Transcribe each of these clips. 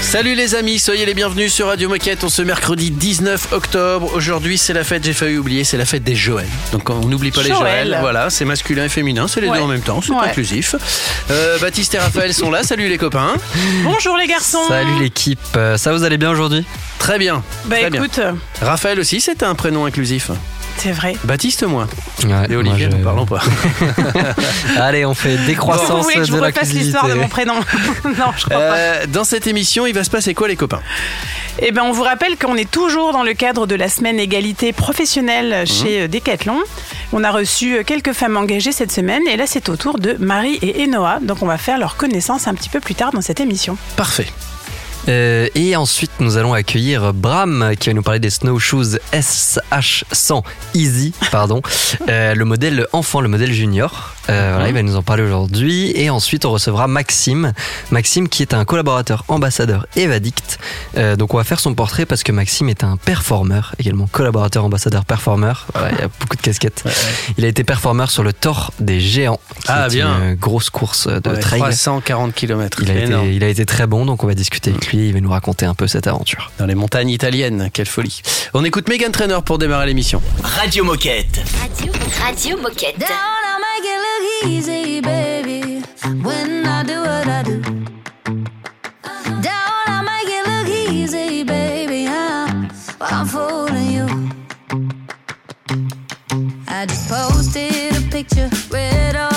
Salut les amis, soyez les bienvenus sur Radio Moquette. On se mercredi 19 octobre. Aujourd'hui, c'est la fête, j'ai failli oublier, c'est la fête des Joël. Donc on n'oublie pas les Joël. Joël. Voilà, c'est masculin et féminin, c'est les Ouais. deux en même temps, c'est Ouais. inclusif. Euh, Baptiste et Raphaël sont là. Salut les copains. Bonjour les garçons. Salut l'équipe, Euh, ça vous allez bien aujourd'hui? Très bien. Bah très bien. écoute, Raphaël aussi, c'est un prénom inclusif. C'est vrai. Baptiste, moi. Ouais, Et Olivier, je- parlons pas. Allez, on fait Vous décroissance voulez que je de vous refasse l'histoire de mon prénom Non, je crois pas. Euh, dans cette émission, il va se passer quoi les copains? Eh ben, on vous rappelle qu'on est toujours dans le cadre de la semaine égalité professionnelle chez euh, Decathlon. On a reçu euh, quelques femmes engagées cette semaine et là, c'est au tour de Marie et Enoa. Donc, on va faire leur connaissance un petit peu plus tard dans cette émission. Parfait. Euh, et ensuite, nous allons accueillir Bram qui va nous parler des snowshoes SH100 Easy, pardon, Euh, le modèle enfant, le modèle junior. Euh, voilà, il va nous en parler aujourd'hui. Et ensuite, on recevra Maxime, Maxime qui est un collaborateur ambassadeur Evadict. Euh, donc, on va faire son portrait parce que Maxime est un performeur, également collaborateur ambassadeur performeur. Voilà, il y a beaucoup de casquettes. Il a été performeur sur le Thor des géants, qui Ah, est bien. une grosse course de Ouais, trail. 340 km. Il a, été, il a été très bon, donc on va discuter avec lui. Il va nous raconter un peu cette aventure. Dans les montagnes italiennes, quelle folie. On écoute Megan Trainer pour démarrer l'émission. Radio Moquette. Radio, Radio Moquette. Down, easy, baby. When I do what I do. Down, I make it look easy, baby. I'm, I'm fooling you. I just posted a picture, read all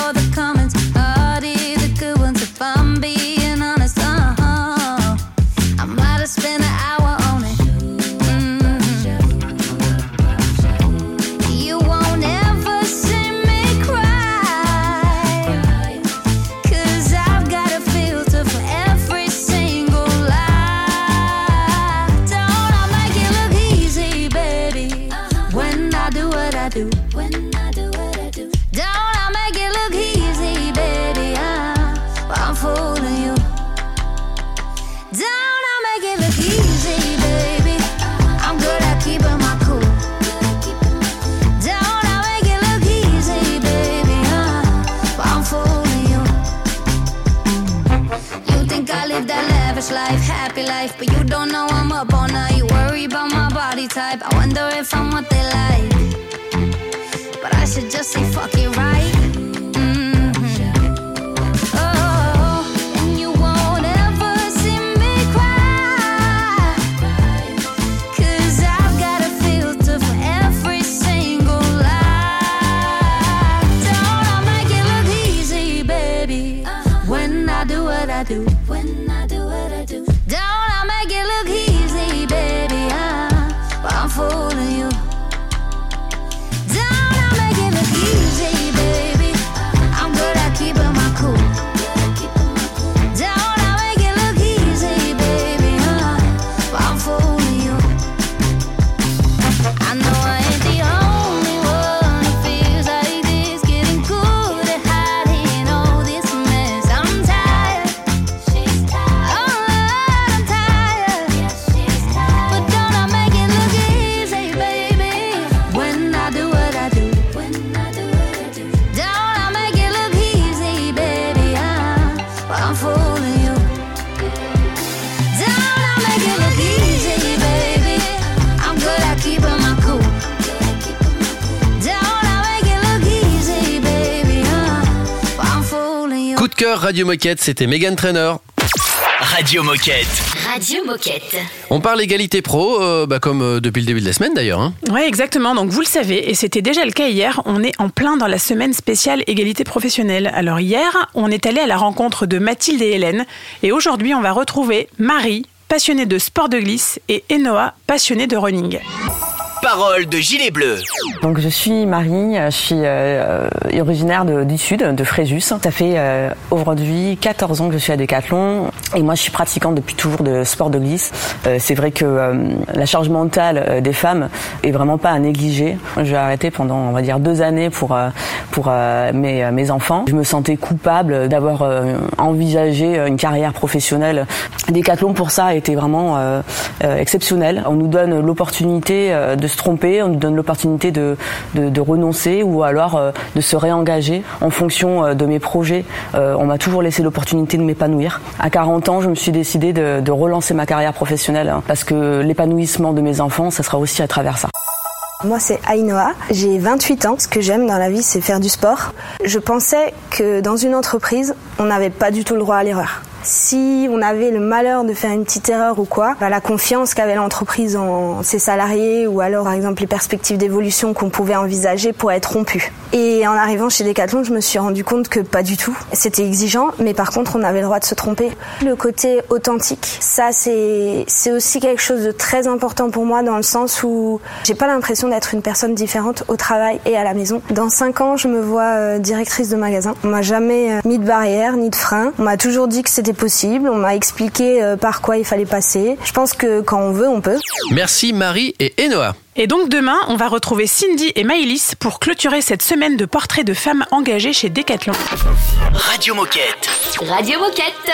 Radio Moquette, c'était Megan Trainer. Radio Moquette. Radio Moquette. On parle égalité pro, euh, bah, comme euh, depuis le début de la semaine d'ailleurs. hein. Oui, exactement. Donc, vous le savez, et c'était déjà le cas hier, on est en plein dans la semaine spéciale égalité professionnelle. Alors, hier, on est allé à la rencontre de Mathilde et Hélène. Et aujourd'hui, on va retrouver Marie, passionnée de sport de glisse, et Enoa, passionnée de running. Parole de Gilet Bleu. Donc je suis Marie, je suis euh, euh, originaire de- du sud, de Fréjus. Ça fait euh, aujourd'hui 14 ans que je suis à Decathlon et moi je suis pratiquante depuis toujours de sport de glisse. Euh, c'est vrai que euh, la charge mentale euh, des femmes est vraiment pas à négliger. J'ai arrêté pendant on va dire deux années pour euh, pour euh, mes, euh, mes enfants. Je me sentais coupable d'avoir euh, envisagé une carrière professionnelle Decathlon pour ça a été vraiment euh, euh, exceptionnel. On nous donne l'opportunité euh, de se tromper, on nous donne l'opportunité de, renoncer ou alors euh, de se réengager en fonction euh, de mes projets. Euh, on m'a toujours laissé l'opportunité de m'épanouir. À 40 ans, je me suis décidé de, de relancer ma carrière professionnelle hein, parce que l'épanouissement de mes enfants, ça sera aussi à travers ça. Moi, c'est Ainoa. J'ai 28 ans. Ce que j'aime dans la vie, c'est faire du sport. Je pensais que dans une entreprise, on n'avait pas du tout le droit à l'erreur. Si on avait le malheur de faire une petite erreur ou quoi, bah, la confiance qu'avait l'entreprise en ses salariés ou alors par exemple les perspectives d'évolution qu'on pouvait envisager pourraient être rompues. Et en arrivant chez Decathlon, je me suis rendu compte que pas du tout. C'était exigeant, mais par contre, on avait le droit de se tromper. Le côté authentique, ça c'est c'est aussi quelque chose de très important pour moi dans le sens où j'ai pas l'impression d'être une personne différente au travail et à la maison. Dans cinq ans, je me vois euh, directrice de magasin. On m'a jamais euh, mis de barrière ni de frein. On m'a toujours dit que c'était possible. On m'a expliqué euh, par quoi il fallait passer. Je pense que quand on veut, on peut. Merci Marie et Enoa. Et donc demain, on va retrouver Cindy et Maëlys pour clôturer cette semaine de portraits de femmes engagées chez Decathlon. Radio Moquette. Radio Moquette.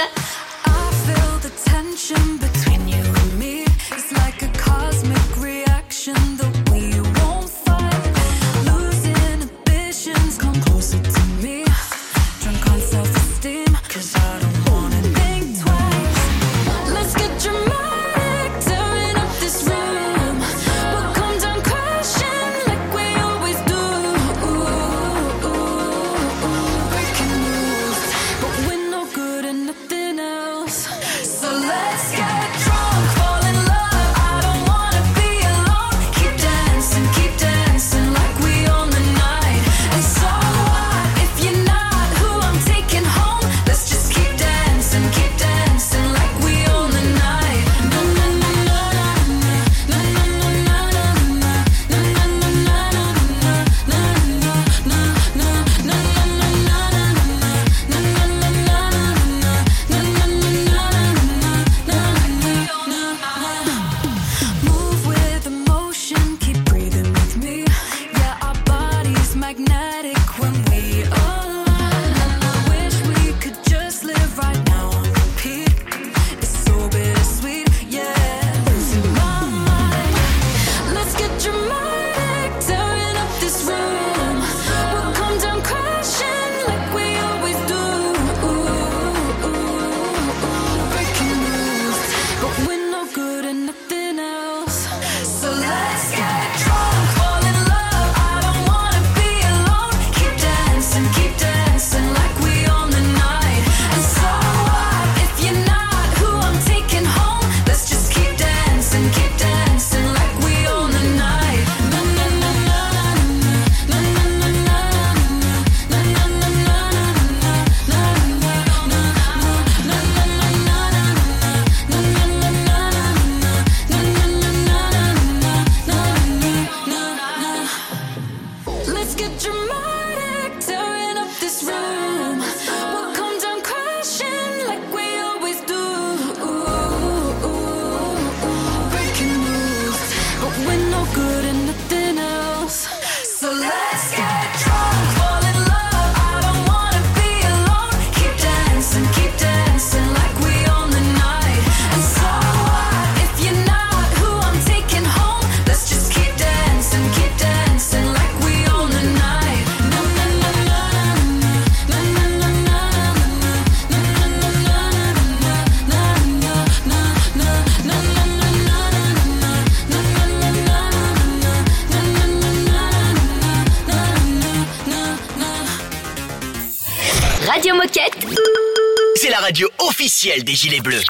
Des Gilets Bleus.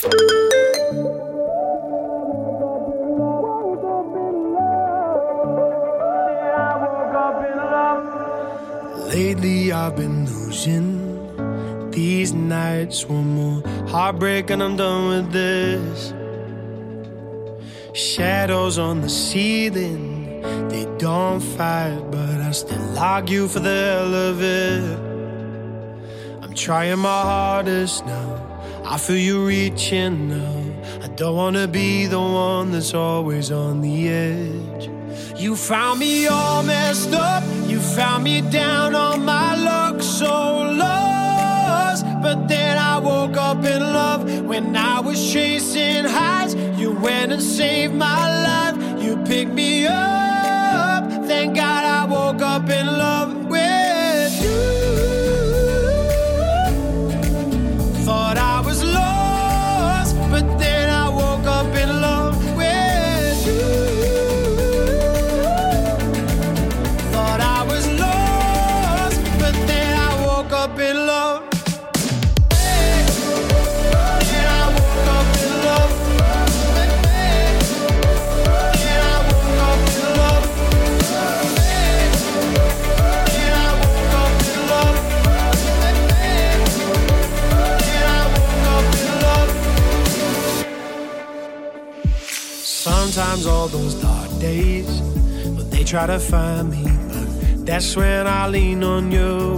Lately I've been losing these nights. One more heartbreak and I'm done with this. Shadows on the ceiling, they don't fight, but I still argue for the hell of it. I'm trying my hardest now. I feel you reaching now. I don't wanna be the one that's always on the edge. You found me all messed up. You found me down on my luck, so lost. But then I woke up in love When I was chasing highs, you went and saved my life. You picked me up. Thank God I woke up in love try to find me, but that's when I lean on you.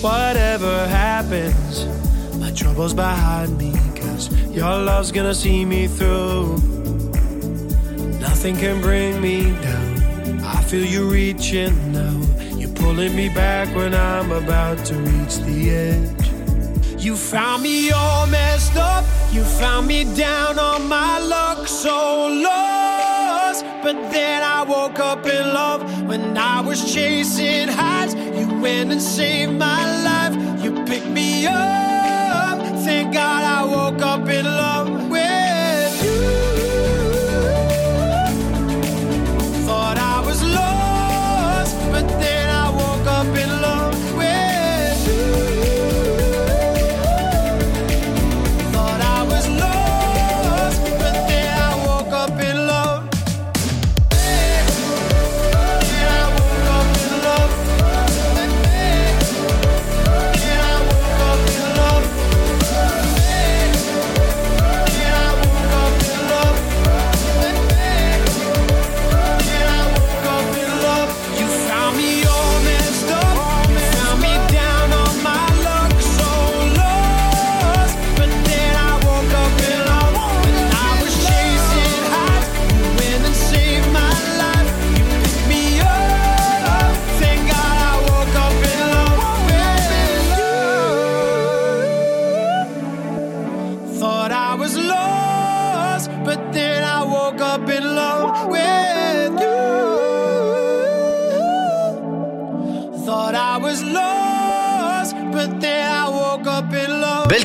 Whatever happens, my trouble's behind me, cause your love's gonna see me through. Nothing can bring me down. I feel you reaching now. You're pulling me back when I'm about to reach the edge. You found me all messed up. You found me down on my luck, so lost. But then I woke up in love when I was chasing highs. You went and saved my life. You picked me up. Thank God I woke up in love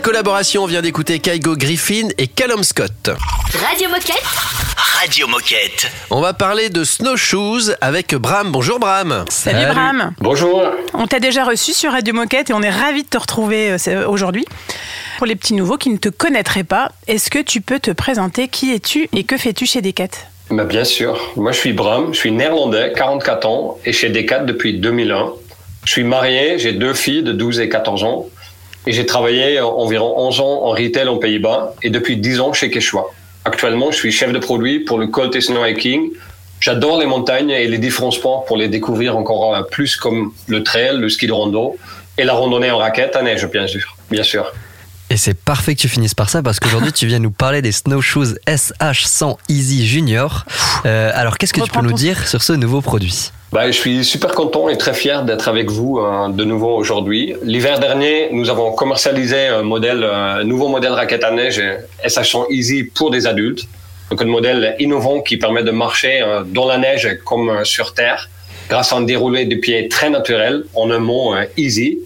Belle collaboration, on vient d'écouter Kaigo Griffin et Callum Scott. Radio Moquette. Radio Moquette. On va parler de snowshoes avec Bram. Bonjour Bram. Salut, Salut. Bram. Bonjour. On t'a déjà reçu sur Radio Moquette et on est ravis de te retrouver euh, c'est- aujourd'hui. Pour les petits nouveaux qui ne te connaîtraient pas, est-ce que tu peux te présenter? Qui es-tu et que fais-tu chez Decat? Bah, bien sûr. Moi, je suis Bram, je suis néerlandais, 44 ans, et chez Decat depuis 2001. Je suis marié, j'ai deux filles de 12 et 14 ans, et j'ai travaillé environ 11 ans en retail aux Pays-Bas, et depuis 10 ans chez Quechua. Actuellement, je suis chef de produit pour le Colt et Snow Hiking. J'adore les montagnes et les différents sports pour les découvrir encore euh, plus comme le trail, le ski de rando et la randonnée en raquette à neige, bien sûr. Bien sûr. Et c'est parfait que tu finisses par ça parce qu'aujourd'hui tu viens nous parler des snowshoes SH100 Easy Junior. Euh, alors qu'est-ce que tu peux nous dire sur ce nouveau produit? Bah, je suis super content et très fier d'être avec vous euh, de nouveau aujourd'hui. L'hiver dernier, nous avons commercialisé un modèle, un nouveau modèle raquette à neige euh, SH100 Easy pour des adultes. Donc un modèle innovant qui permet de marcher euh, dans la neige comme euh, sur terre grâce à un déroulé de pieds très naturel, en un mot easy.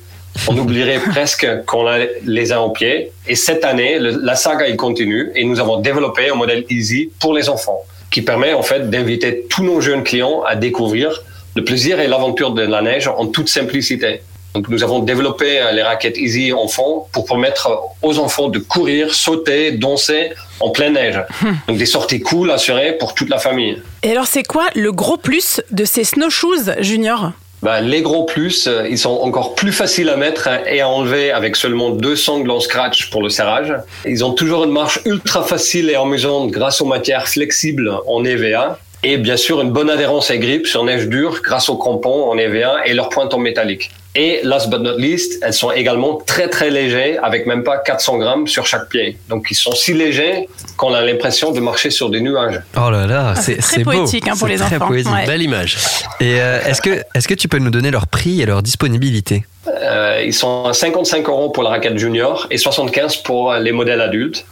On oublierait presque qu'on a les a en pied. Et cette année, le- la saga il continue et nous avons développé un modèle easy pour les enfants qui permet en fait d'inviter tous nos jeunes clients à découvrir le plaisir et l'aventure de la neige en toute simplicité. Donc nous avons développé euh, les raquettes Easy enfants pour permettre aux enfants de courir, sauter, danser en pleine neige. Donc des sorties cool assurées pour toute la famille. Et alors, c'est quoi le gros plus de ces snowshoes junior? Bah, les gros plus, euh, ils sont encore plus faciles à mettre hein, et à enlever avec seulement deux sangles en scratch pour le serrage. Ils ont toujours une marche ultra facile et amusante grâce aux matières flexibles en EVA. Et bien sûr, une bonne adhérence et grippe sur neige dure grâce aux crampons en EVA et leurs pointes en métallique. Et last but not least, elles sont également très très légères, avec même pas 400 grammes sur chaque pied. Donc ils sont si légers qu'on a l'impression de marcher sur des nuages. Oh là là, Ah, c'est très c'est beau. poétique, hein, pour C'est les très enfants. poétique. Ouais. Belle image. Et euh, est-ce que, est-ce que tu peux nous donner leur prix et leur disponibilité? Euh, ils sont à 55 euros pour la raquette junior et 75 pour les modèles adultes.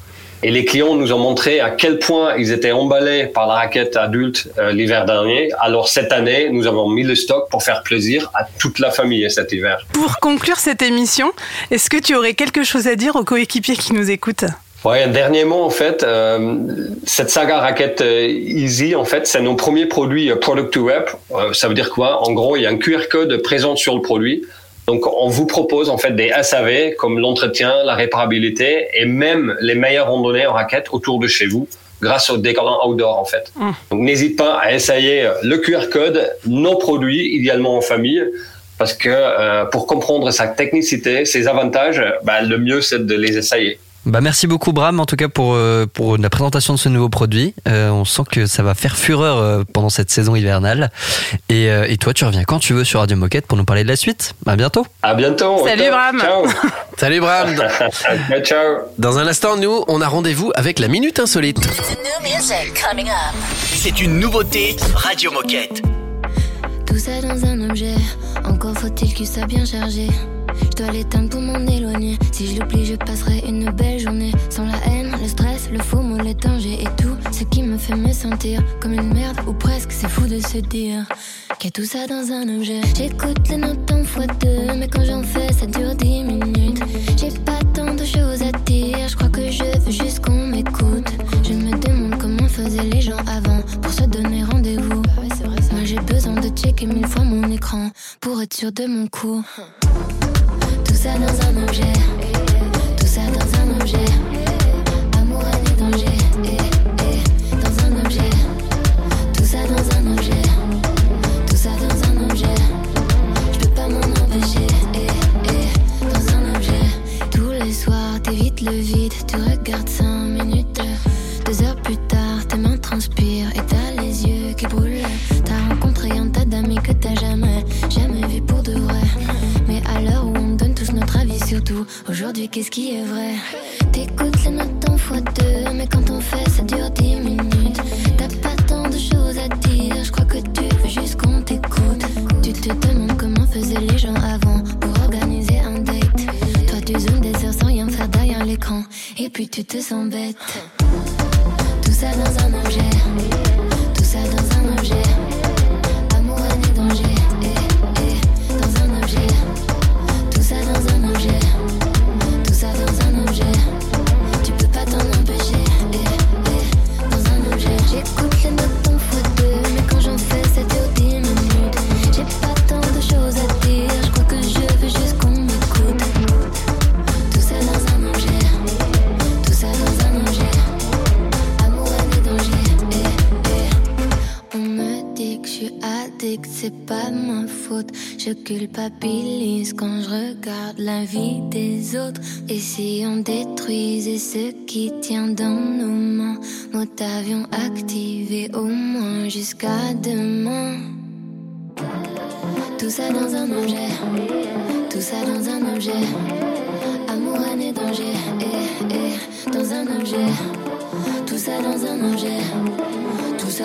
Et les clients nous ont montré à quel point ils étaient emballés par la raquette adulte euh, l'hiver dernier. Alors cette année, nous avons mis le stock pour faire plaisir à toute la famille cet hiver. Pour conclure cette émission, est-ce que tu aurais quelque chose à dire aux coéquipiers qui nous écoutent? Ouais, un dernier mot en fait, euh, cette saga raquette euh, Easy en fait, c'est nos premiers produits product to web. Euh, ça veut dire quoi? En gros, il y a un QR code présent sur le produit. Donc, on vous propose en fait des SAV comme l'entretien, la réparabilité et même les meilleures randonnées en raquette autour de chez vous grâce au décollant outdoor en fait. Mm. Donc, n'hésite pas à essayer le QR code, nos produits, idéalement en famille. Parce que euh, pour comprendre sa technicité, ses avantages, bah, le mieux c'est de les essayer. Bah merci beaucoup Bram en tout cas pour, euh, pour la présentation de ce nouveau produit. Euh, on sent que ça va faire fureur euh, pendant cette saison hivernale. Et, et toi tu reviens quand tu veux sur Radio Moquette pour nous parler de la suite. À bientôt. À bientôt. Salut, Bram. Ciao. Salut Bram. ciao, ciao. Dans un instant, nous, on a rendez-vous avec la Minute Insolite. C'est une nouveauté Radio Moquette. Tout ça dans un objet, encore faut-il qu'il soit bien chargé. Je dois l'éteindre pour m'en éloigner. Si je l'oublie, je passerai une belle journée. Sans la haine, le stress, le faux mot, les dangers et tout ce qui me fait me sentir comme une merde ou presque. C'est fou de se dire qu'il tout ça dans un objet. J'écoute les notes en fois deux, mais quand j'en fais, ça dure dix minutes. J'ai pas tant de choses à dire, je crois que je veux juste qu'on m'écoute. Je me demande comment faisaient les gens checker mille fois mon écran pour être sûr de mon coup. Tout ça dans un objet, tout ça dans un objet.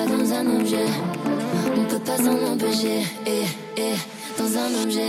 Dans un objet. On peut pas s'en empêcher, eh, eh, dans un objet.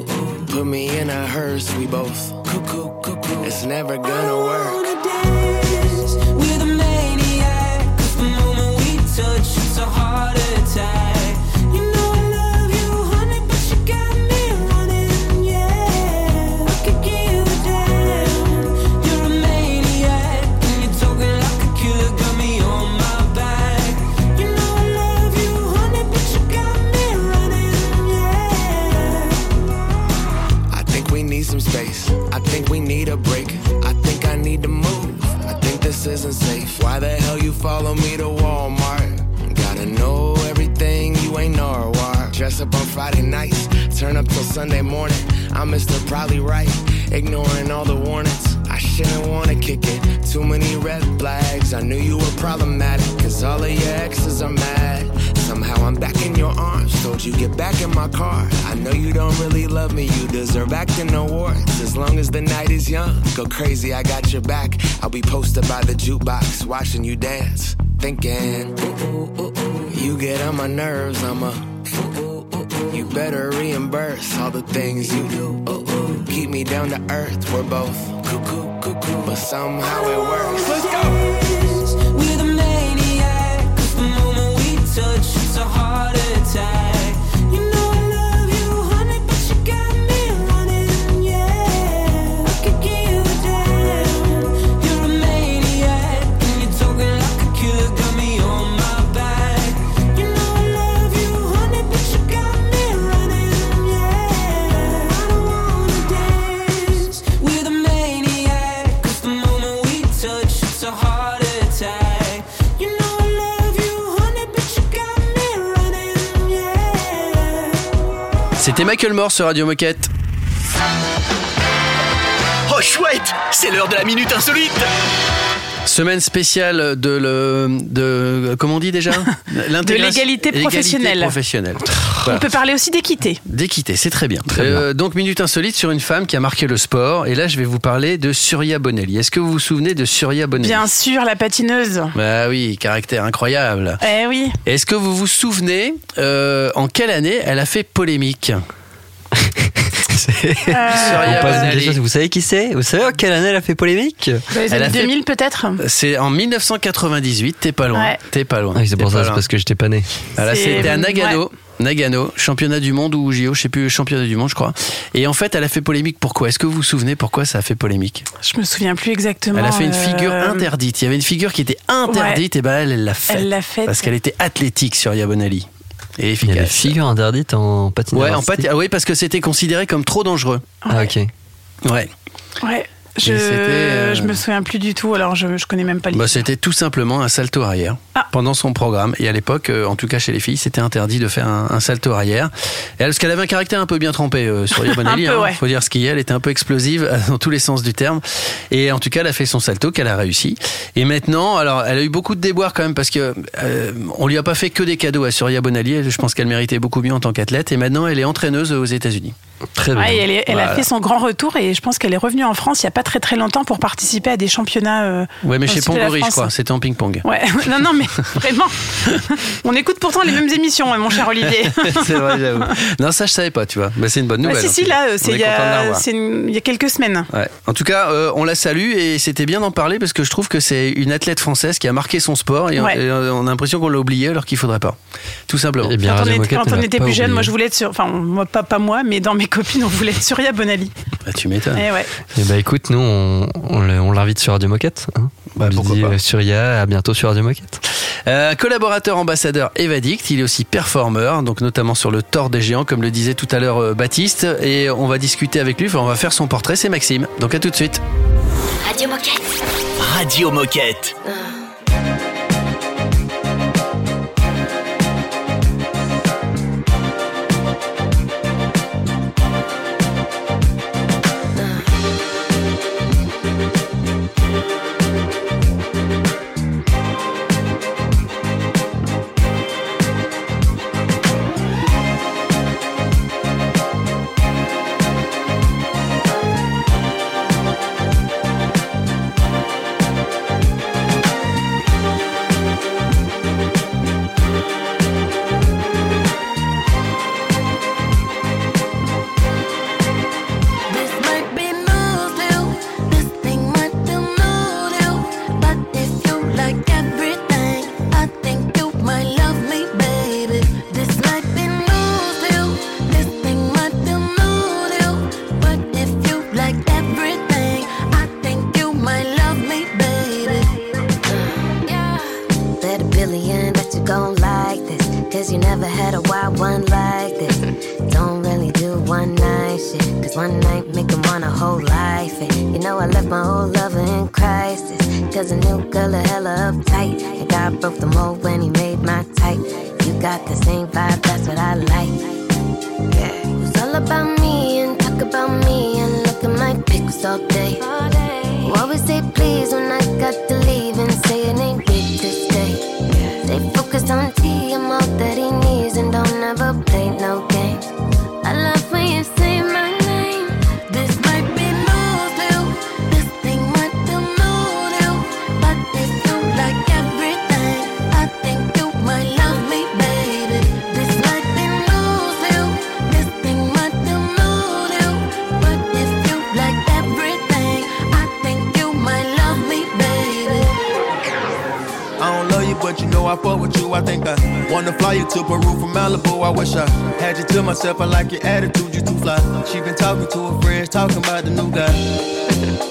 Put me in a hearse, we both cuckoo, cuckoo. It's never gonna work. Acting awards. As long as the night is young, go crazy. I got your back. I'll be posted by the jukebox, watching you dance, thinking. You get on my nerves. I'm a. You better reimburse all the things you do. Keep me down to earth. We're both cuckoo, cuckoo, but somehow it works. C'était Michael Moore sur Radio Moquette. Oh chouette, c'est l'heure de la minute insolite. Semaine spéciale de le de comment on dit déjà De l'égalité professionnelle. professionnelle. On peut parler aussi d'équité. D'équité, c'est très bien. Euh, donc minute insolite sur une femme qui a marqué le sport et là je vais vous parler de Surya Bonelli. Est-ce que vous vous souvenez de Surya Bonelli Bien sûr, la patineuse. Bah oui, caractère incroyable. Eh oui. Est-ce que vous vous souvenez euh, en quelle année elle a fait polémique? Question, Vous savez qui c'est Vous savez en quelle année elle a fait polémique Dans les Elle a années fait- 2000 peut-être C'est en 1998, t'es pas loin. Ouais. T'es pas loin. Ah C'est pour ça, c'est parce que j'étais pas né. C'est- c'était à Nagano. ouais. Nagano, championnat du monde ou JO, je sais plus, championnat du monde, je crois. Et en fait, elle a fait polémique. Pourquoi? Est-ce que vous vous souvenez pourquoi ça a fait polémique? Je me souviens plus exactement. Elle a fait une euh, figure interdite. Il y avait une figure qui était interdite, et ben elle, elle l'a faite. Elle l'a faite. Parce qu'elle était athlétique sur Yabonali. Et Il y a efficace. des figures interdites en patinage. Ouais, en ah oui, parce que c'était considéré comme trop dangereux. Ah ok. Ouais. Ouais. Je, euh, je me souviens plus du tout, alors je, je connais même pas Bah, l'histoire. c'était tout simplement un salto arrière Ah. pendant son programme. Et à l'époque, euh, en tout cas chez les filles, c'était interdit de faire un, un salto arrière. Et parce qu'elle avait un caractère un peu bien trempé euh, sur peu, hein, ouais. Faut dire ce qu'il y a. Elle était un peu explosive euh, dans tous les sens du terme. Et en tout cas, elle a fait son salto qu'elle a réussi. Et maintenant, alors, elle a eu beaucoup de déboires quand même parce que euh, on lui a pas fait que des cadeaux à Surya Bonali. Je pense qu'elle méritait beaucoup mieux en tant qu'athlète. Et maintenant, elle est entraîneuse aux États-Unis. Très bien. Ouais, et elle, est- elle Voilà. a fait son grand retour et je pense qu'elle est revenue en France il n'y a pas très très longtemps pour participer à des championnats. euh, Ouais, mais chez Pongori, je crois. C'était en ping-pong. Ouais, non, non, mais vraiment. On écoute pourtant les mêmes émissions, hein, mon cher Olivier. c'est vrai, j'avoue. Non, ça, je savais pas, tu vois. Mais c'est une bonne Bah, nouvelle. si, en si, là, euh, c'est il y, a- y quelques semaines. Ouais. En tout cas, euh, on la salue et c'était bien d'en parler parce que je trouve que c'est une athlète française qui a marqué son sport et, on- Ouais. et on, a l'impression qu'on l'a oublié alors qu'il faudrait pas. Tout simplement. Bien, Quand on, était- quand on plus jeune, moi je voulais être sur. Enfin, moi, pas, pas moi, mais dans mes copines, on voulait être Surya Bonali. Bah, tu m'étonnes. Eh ouais. Eh bah écoute, nous on, on le- on l'invite sur Radio Moquette. Hein Bah, on lui dit pas. Surya, à bientôt sur Radio Moquette. Euh, collaborateur ambassadeur Evadict, il est aussi performeur, donc notamment sur le tort des géants, comme le disait tout à l'heure euh, Baptiste. Et on va discuter avec lui, enfin, on va faire son portrait, c'est Maxime. Donc à tout de suite. Radio Moquette. Radio Moquette. To from Malibu. I wish I had you to myself. I like your attitude, you too fly. She been talking to her friends, talking about the new guy.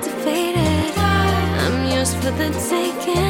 cultivated. I'm yours for the taking.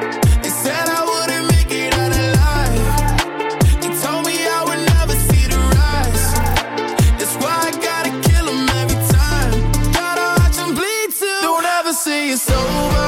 Say it's over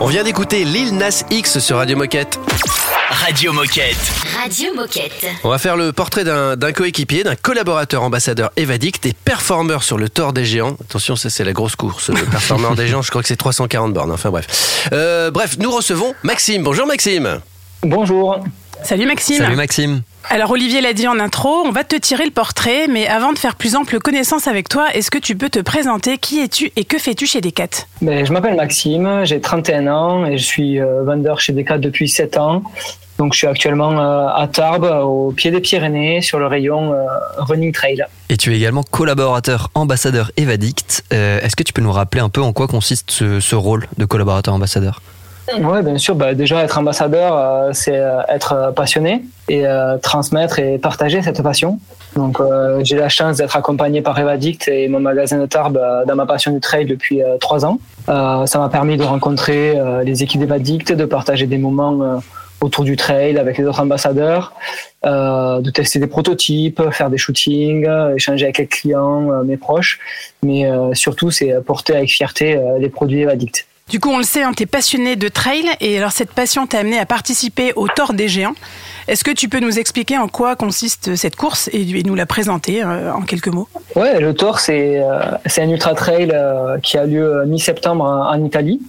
On vient d'écouter Lil Nas X sur Radio Moquette. Radio Moquette. Radio Moquette. On va faire le portrait d'un coéquipier, d'un collaborateur ambassadeur évadique, des performeurs sur le Tour des Géants. Attention, ça c'est la grosse course. Le performeur des Géants, je crois que c'est 340 bornes. Enfin bref. Euh, bref, nous recevons Maxime. Bonjour Maxime. Bonjour. Salut Maxime. Salut Maxime. Alors Olivier l'a dit en intro, on va te tirer le portrait, mais avant de faire plus ample connaissance avec toi, est-ce que tu peux te présenter? Qui es-tu et que fais-tu chez Decat? Ben, je m'appelle Maxime, j'ai 31 ans et je suis euh, vendeur chez Decat depuis 7 ans. Donc je suis actuellement euh, à Tarbes, au pied des Pyrénées, sur le rayon euh, Running Trail. Et tu es également collaborateur ambassadeur Evadict. Euh, Est-ce que tu peux nous rappeler un peu en quoi consiste ce, ce rôle de collaborateur ambassadeur? Oui, bien sûr. Ben, déjà, être ambassadeur, euh, c'est euh, être euh, passionné et euh, transmettre et partager cette passion. Donc, euh, j'ai la chance d'être accompagné par Evadict et mon magasin de Tarbes euh, dans ma passion du trail depuis trois ans. Ça m'a permis de rencontrer les équipes d'Evadict, de partager des moments autour du trail avec les autres ambassadeurs, euh, de tester des prototypes, faire des shootings, échanger avec les clients, euh, mes proches. Mais euh, surtout, c'est porter avec fierté les produits Evadict. Du coup, on le sait, hein, tu passionné de trail et alors cette passion t'a amené à participer au Tour des Géants. Est-ce que tu peux nous expliquer en quoi consiste cette course et, nous la présenter euh, en quelques mots? Ouais, le Tour, c'est euh, un ultra trail euh, qui a lieu mi-septembre en, en Italie.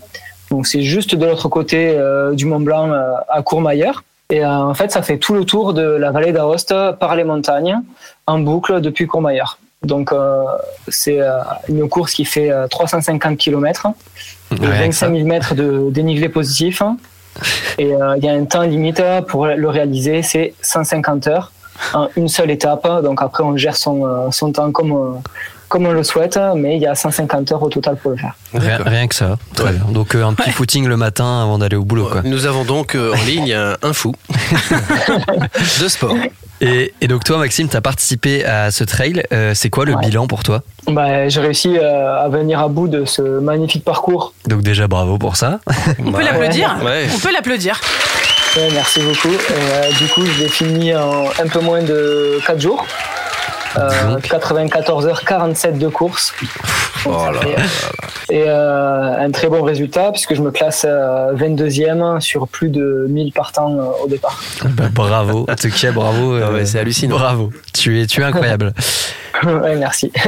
Donc c'est juste de l'autre côté du Mont Blanc à Courmayeur. Et en fait, ça fait tout le tour de la vallée d'Aoste par les montagnes en boucle depuis Courmayeur. Donc euh, c'est euh, une course qui fait euh, 350 km et Rien que 25 ça. 000 mètres de dénivelé positif. Et euh, il y a un temps limite pour le réaliser, c'est 150 heures en une seule étape. Donc après, on gère son, son temps comme, comme on le souhaite, mais il y a 150 heures au total pour le faire. rien, rien que ça. Très bien. Donc euh, un petit footing le matin avant d'aller au boulot. Quoi. Nous avons donc euh, en ligne un, fou de sport. Et, et donc toi Maxime, tu as participé à ce trail. Euh, C'est quoi le bilan pour toi? Bah, J'ai réussi euh, à venir à bout de ce magnifique parcours. Donc déjà bravo pour ça. On peut l'applaudir On peut l'applaudir. Ouais, merci beaucoup. Et, euh, du coup, je l'ai fini en un peu moins de 4 jours. Euh, 94 heures 47 de course. Et euh, un très bon résultat puisque je me classe euh, 22e sur plus de 1000 partants euh, au départ. Bah, bravo. En tout cas, bravo. euh, c'est hallucinant. Bravo. Tu es, tu es incroyable. ouais, merci.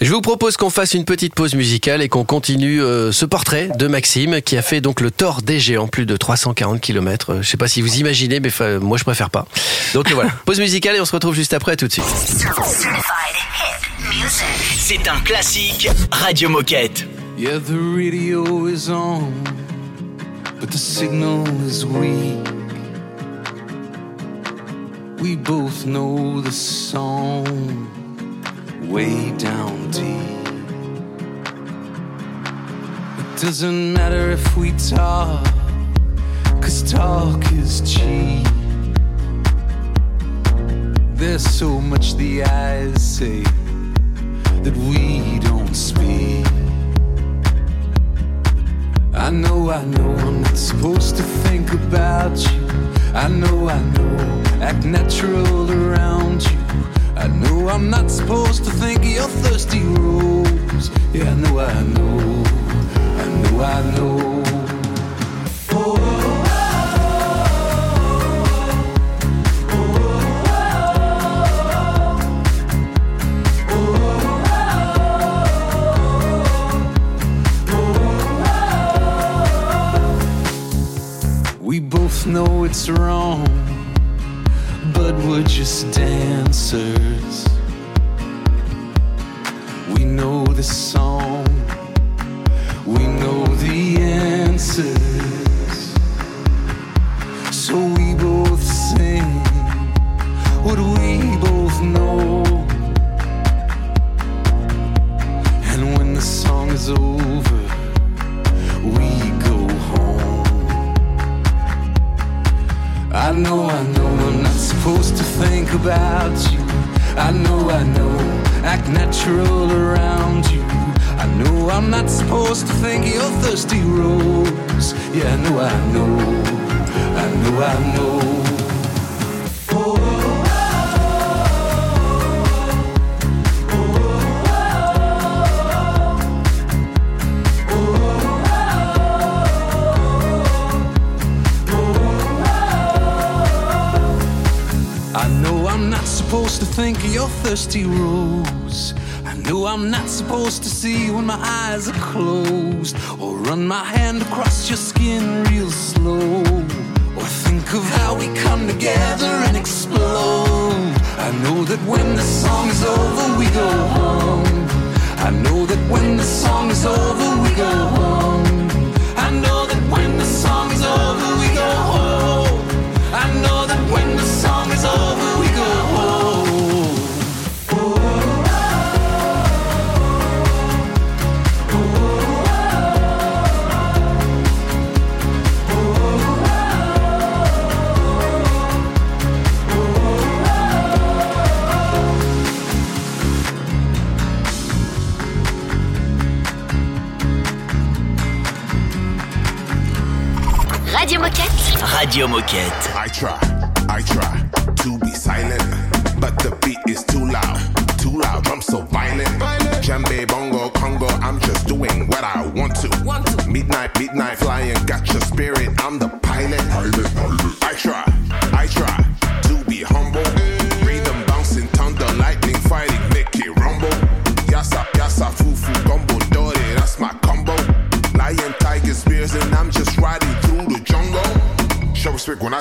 Je vous propose qu'on fasse une petite pause musicale et qu'on continue euh, ce portrait de Maxime qui a fait donc le Tour des Géants, plus de 340 km. Je sais pas si vous imaginez, mais moi je préfère pas. Donc euh, voilà, pause musicale et on se retrouve juste après, à tout de suite. C'est un classique Radio Moquette. Yeah, the radio is on, but the signal is weak. We both know the song way down deep. It doesn't matter if we talk, cause talk is cheap. There's so much the eyes say that we don't speak. I know, I know, I'm not supposed to think about you. I know, I know, act natural around you. I know I'm not supposed to think of your thirsty rose. Yeah, I know, I know, I know, I know. We both know it's wrong, but we're just dancers. We know the song, know I'm not supposed to think of your thirsty rose. I know I'm not supposed to see when my eyes are closed, or run my hand across your skin real slow, or think of how we come together and explode. I know that when the song is over, we go home. I know that when the song is over, we go home. I know that when the song is over, we go home. I know that when the song is over, Radio Moquette. I try, I try to be silent, but the beat is too loud, too loud. I'm so violent. Djembe, bongo, Congo, I'm just doing what I want to. Midnight, midnight flying, got your spirit. I'm the pilot. I try, I try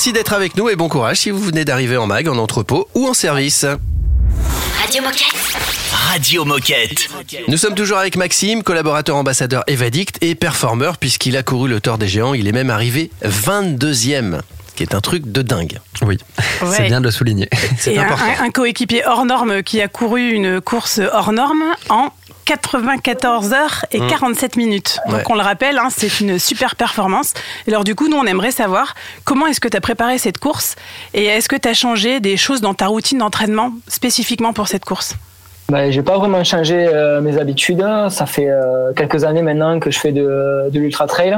Merci d'être avec nous et bon courage si vous venez d'arriver en mag, en entrepôt ou en service. Radio Moquette. Radio Moquette. Nous sommes toujours avec Maxime, collaborateur ambassadeur Evadict et performeur puisqu'il a couru le Tour des Géants. Il est même arrivé 22e, ce qui est un truc de dingue. Oui, Ouais. c'est bien de le souligner. C'est important. un- un coéquipier hors norme qui a couru une course hors norme en 94 heures et Mm. 47 minutes. Donc Ouais. on le rappelle, hein, c'est une super performance. Et alors du coup, nous on aimerait savoir comment est-ce que tu as préparé cette course et est-ce que tu as changé des choses dans ta routine d'entraînement spécifiquement pour cette course? Ben, j'ai pas vraiment changé euh, mes habitudes. Ça fait euh, quelques années maintenant que je fais de, de l'ultra trail.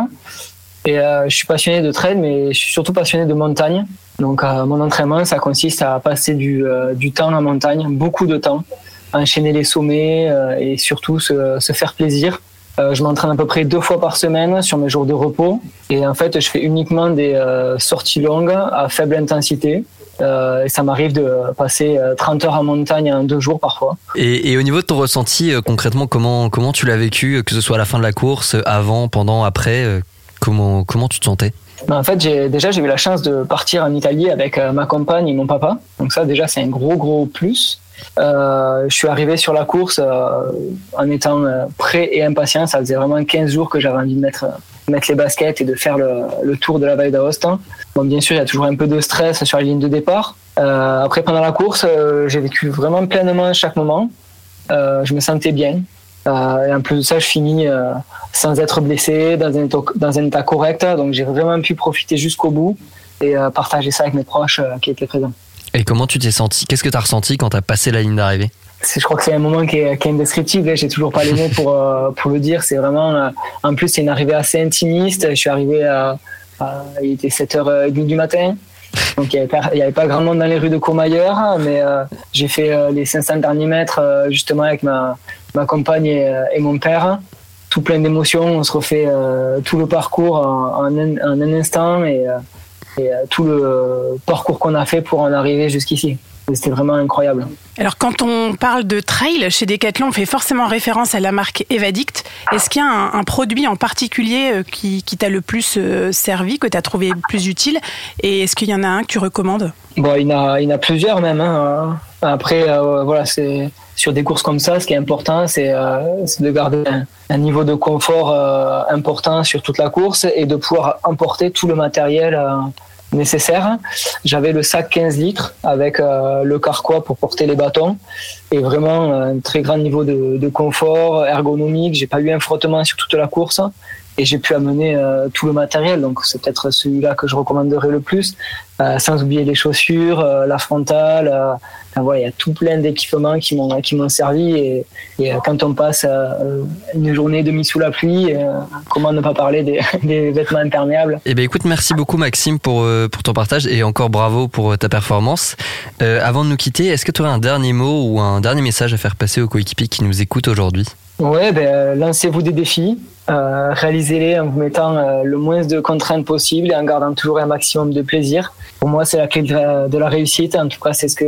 Et euh, je suis passionné de trail, mais je suis surtout passionné de montagne. Donc euh, mon entraînement, ça consiste à passer du, euh, du temps en montagne, beaucoup de temps, enchaîner les sommets euh, et surtout se, se faire plaisir. Euh, je m'entraîne à peu près deux fois par semaine sur mes jours de repos. Et en fait, je fais uniquement des euh, sorties longues à faible intensité. Euh, et ça m'arrive de passer euh, 30 heures en montagne en deux jours parfois. Et, et au niveau de ton ressenti, concrètement, comment, comment tu l'as vécu, que ce soit à la fin de la course, avant, pendant, après comment, comment tu te sentais? Ben, en fait, j'ai, déjà, j'ai eu la chance de partir en Italie avec ma compagne et mon papa. Donc ça, déjà, c'est un gros, gros plus. Euh, je suis arrivé sur la course euh, en étant euh, prêt et impatient. Ça faisait vraiment 15 jours que j'avais envie de mettre, les baskets et de faire le, tour de la Vallée d'Aoste. Bien sûr, il y a toujours un peu de stress sur la ligne de départ. Après, pendant la course, j'ai vécu vraiment pleinement chaque moment. Je me sentais bien. Et en plus de ça, je finis sans être blessé, dans un, état, correct. Donc j'ai vraiment pu profiter jusqu'au bout et partager ça avec mes proches qui étaient présents. Et comment tu t'es senti? Qu'est-ce que tu as ressenti quand tu as passé la ligne d'arrivée? Je crois que c'est un moment qui est, qui est indescriptible. hein. J'ai toujours pas les mots pour, euh, pour le dire. C'est vraiment. euh, en plus, c'est une arrivée assez intimiste. Je suis arrivé à. il était 7h30 du matin. Donc il n'y avait, pas- grand monde dans les rues de Courmayeur. Mais euh, j'ai fait euh, les 500 derniers mètres euh, justement avec ma, ma compagne et, euh, mon père. Tout plein d'émotions. On se refait euh, tout le parcours en, un, en un instant et, euh, et euh, tout le parcours qu'on a fait pour en arriver jusqu'ici. C'était vraiment incroyable. Alors quand on parle de trail, chez Decathlon, on fait forcément référence à la marque Evadict. Est-ce qu'il y a un, un produit en particulier euh, qui, qui t'a le plus euh, servi, que tu as trouvé plus utile? Et est-ce qu'il y en a un que tu recommandes? Bon, il y en a, il y en a plusieurs même. hein. Après, euh, voilà, c'est sur des courses comme ça, ce qui est important, c'est euh, de garder un, niveau de confort euh, important sur toute la course et de pouvoir emporter tout le matériel euh, nécessaire. J'avais le sac 15 litres avec euh, le carquois pour porter les bâtons et vraiment un très grand niveau de, de confort ergonomique. J'ai pas eu un frottement sur toute la course et j'ai pu amener euh, tout le matériel. Donc c'est peut-être celui-là que je recommanderais le plus, Euh, sans oublier les chaussures, la frontale. Enfin, voilà, il y a tout plein d'équipements qui m'ont qui m'ont servi et, et, euh, quand on passe euh, une journée demi sous la pluie, euh, comment ne pas parler des, des vêtements imperméables? Eh ben écoute, merci beaucoup Maxime pour, pour ton partage et encore bravo pour ta performance. Euh, avant de nous quitter, est-ce que tu aurais un dernier mot ou un dernier message à faire passer aux coéquipiers qui nous écoutent aujourd'hui? Ouais, ben, lancez-vous des défis, euh, réalisez-les en vous mettant euh, le moins de contraintes possible et en gardant toujours un maximum de plaisir. Pour moi, c'est la clé de la, de la réussite. En tout cas, c'est ce que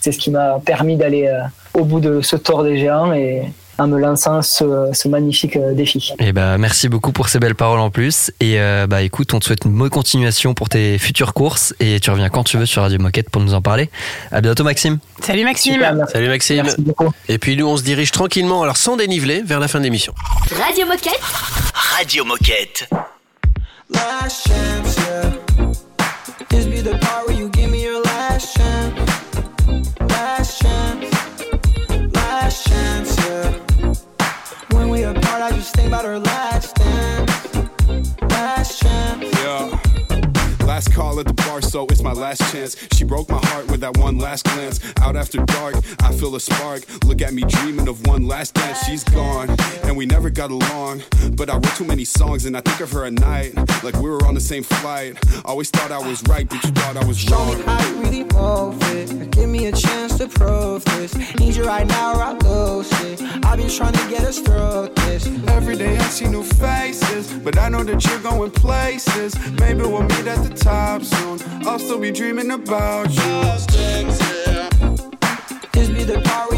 c'est ce qui m'a permis d'aller euh, au bout de ce tour des géants et en me lançant ce, ce magnifique euh, défi. Eh ben merci beaucoup pour ces belles paroles en plus. Et euh, bah écoute, on te souhaite une bonne continuation pour tes futures courses et tu reviens quand tu veux sur Radio Moquette pour nous en parler. À bientôt Maxime. Salut Maxime Super. Salut Maxime. Merci beaucoup. Et puis nous, on se dirige tranquillement, alors sans dénivelé, vers la fin de l'émission. Radio Moquette. Radio Moquette. Last chance, yeah. Last chance. She broke my heart with that one last glance. Out after dark, I feel a spark. Look at me dreaming of one last dance. She's gone, and we never got along. But I wrote too many songs, and I think of her at night. Like we were on the same flight. Always thought I was right, but you thought I was Show wrong. me how you really move it. Give me a chance to prove this. Need you right now or I lose it. I've been trying to get us through this. Every day I see new faces, but I know that you're going places. Maybe we'll meet at the top soon. I'll still be dreaming about you. This be the part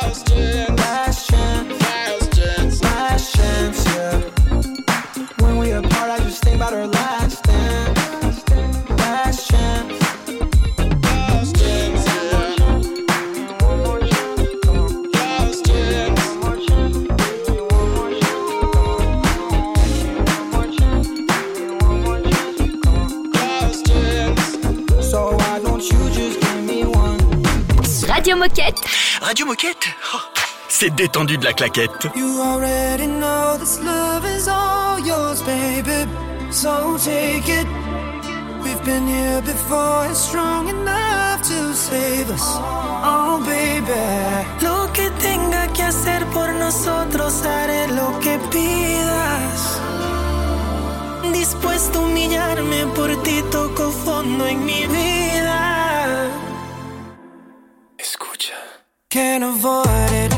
Last chance. Radio Moquette Oh, C'est détendu de la claquette. You already know this love is all yours, baby. So take it. We've been here before, it's strong enough to save us. Oh, baby. Lo que tenga que hacer por nosotros, haré lo que pidas. Dispuesto a humillarme por ti, toco fondo en mi vida. Can't avoid it,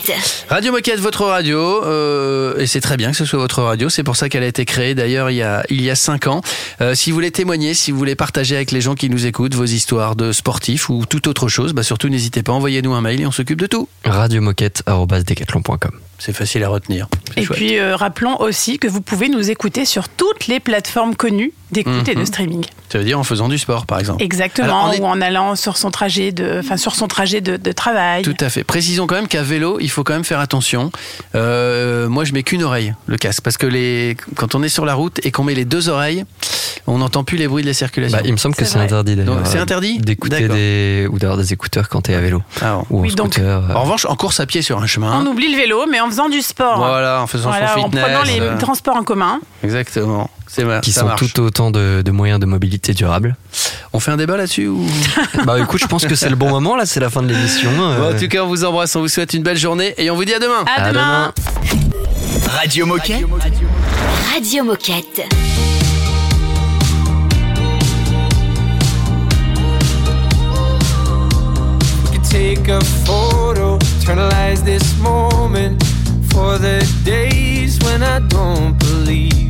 Moquette. Radio Moquette, votre radio, euh, et c'est très bien que ce soit votre radio. C'est pour ça qu'elle a été créée d'ailleurs il y a il y a cinq ans. Euh, si vous voulez témoigner, si vous voulez partager avec les gens qui nous écoutent vos histoires de sportifs ou toute autre chose, bah surtout n'hésitez pas, envoyez-nous un mail et on s'occupe de tout. Radiomoquette.decathlon.com. C'est facile à retenir. Et chouette. puis euh, rappelons aussi que vous pouvez nous écouter sur toutes les plateformes connues d'écoute et de streaming. Ça veut dire en faisant du sport, par exemple. Exactement, Alors, on est- ou en allant sur son trajet de, enfin sur son trajet de, de travail. Tout à fait. Précisons quand même qu'à vélo, il faut quand même faire attention. Euh, moi, je mets qu'une oreille, le casque, parce que les... quand on est sur la route et qu'on met les deux oreilles, on n'entend plus les bruits de la circulation. Bah, il me semble que c'est interdit d'ailleurs. Donc, C'est interdit D'écouter des, ou d'avoir des écouteurs quand t'es à vélo. ou en Oui, donc- scooter. euh. En revanche, en course à pied sur un chemin. On oublie le vélo, mais en faisant du sport. Voilà, en faisant son Voilà, En fitness, prenant les euh. transports en commun. Exactement. Qui ça sont marche. tout autant de, de moyens de mobilité durable. On fait un débat là-dessus ou Bah écoute, je pense que c'est le bon moment là, c'est la fin de l'émission. Bon, euh. en tout cas, on vous embrasse, on vous souhaite une belle journée et on vous dit à demain. À À demain. Radio Moquette. Radio Moquette. We could take a photo, eternalize this moment for the days when I don't believe?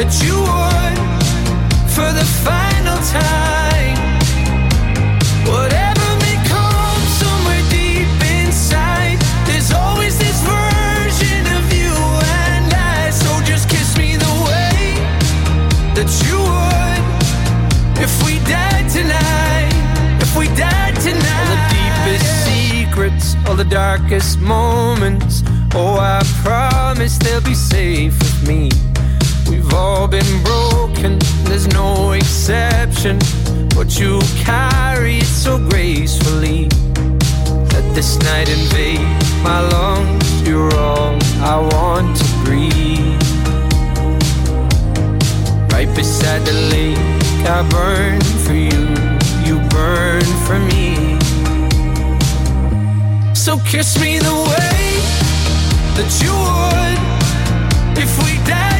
that you would for the final time. Whatever may come somewhere deep inside, there's always this version of you and I. So just kiss me the way that you would if we died tonight. If we died tonight. All the deepest secrets, all the darkest moments. Oh, I promise they'll be safe with me. We've all been broken, there's no exception. But you carry it so gracefully. Let this night invade my lungs. You're all I want to breathe. Right beside the lake, I burn for you. You burn for me. So kiss me the way that you would if we died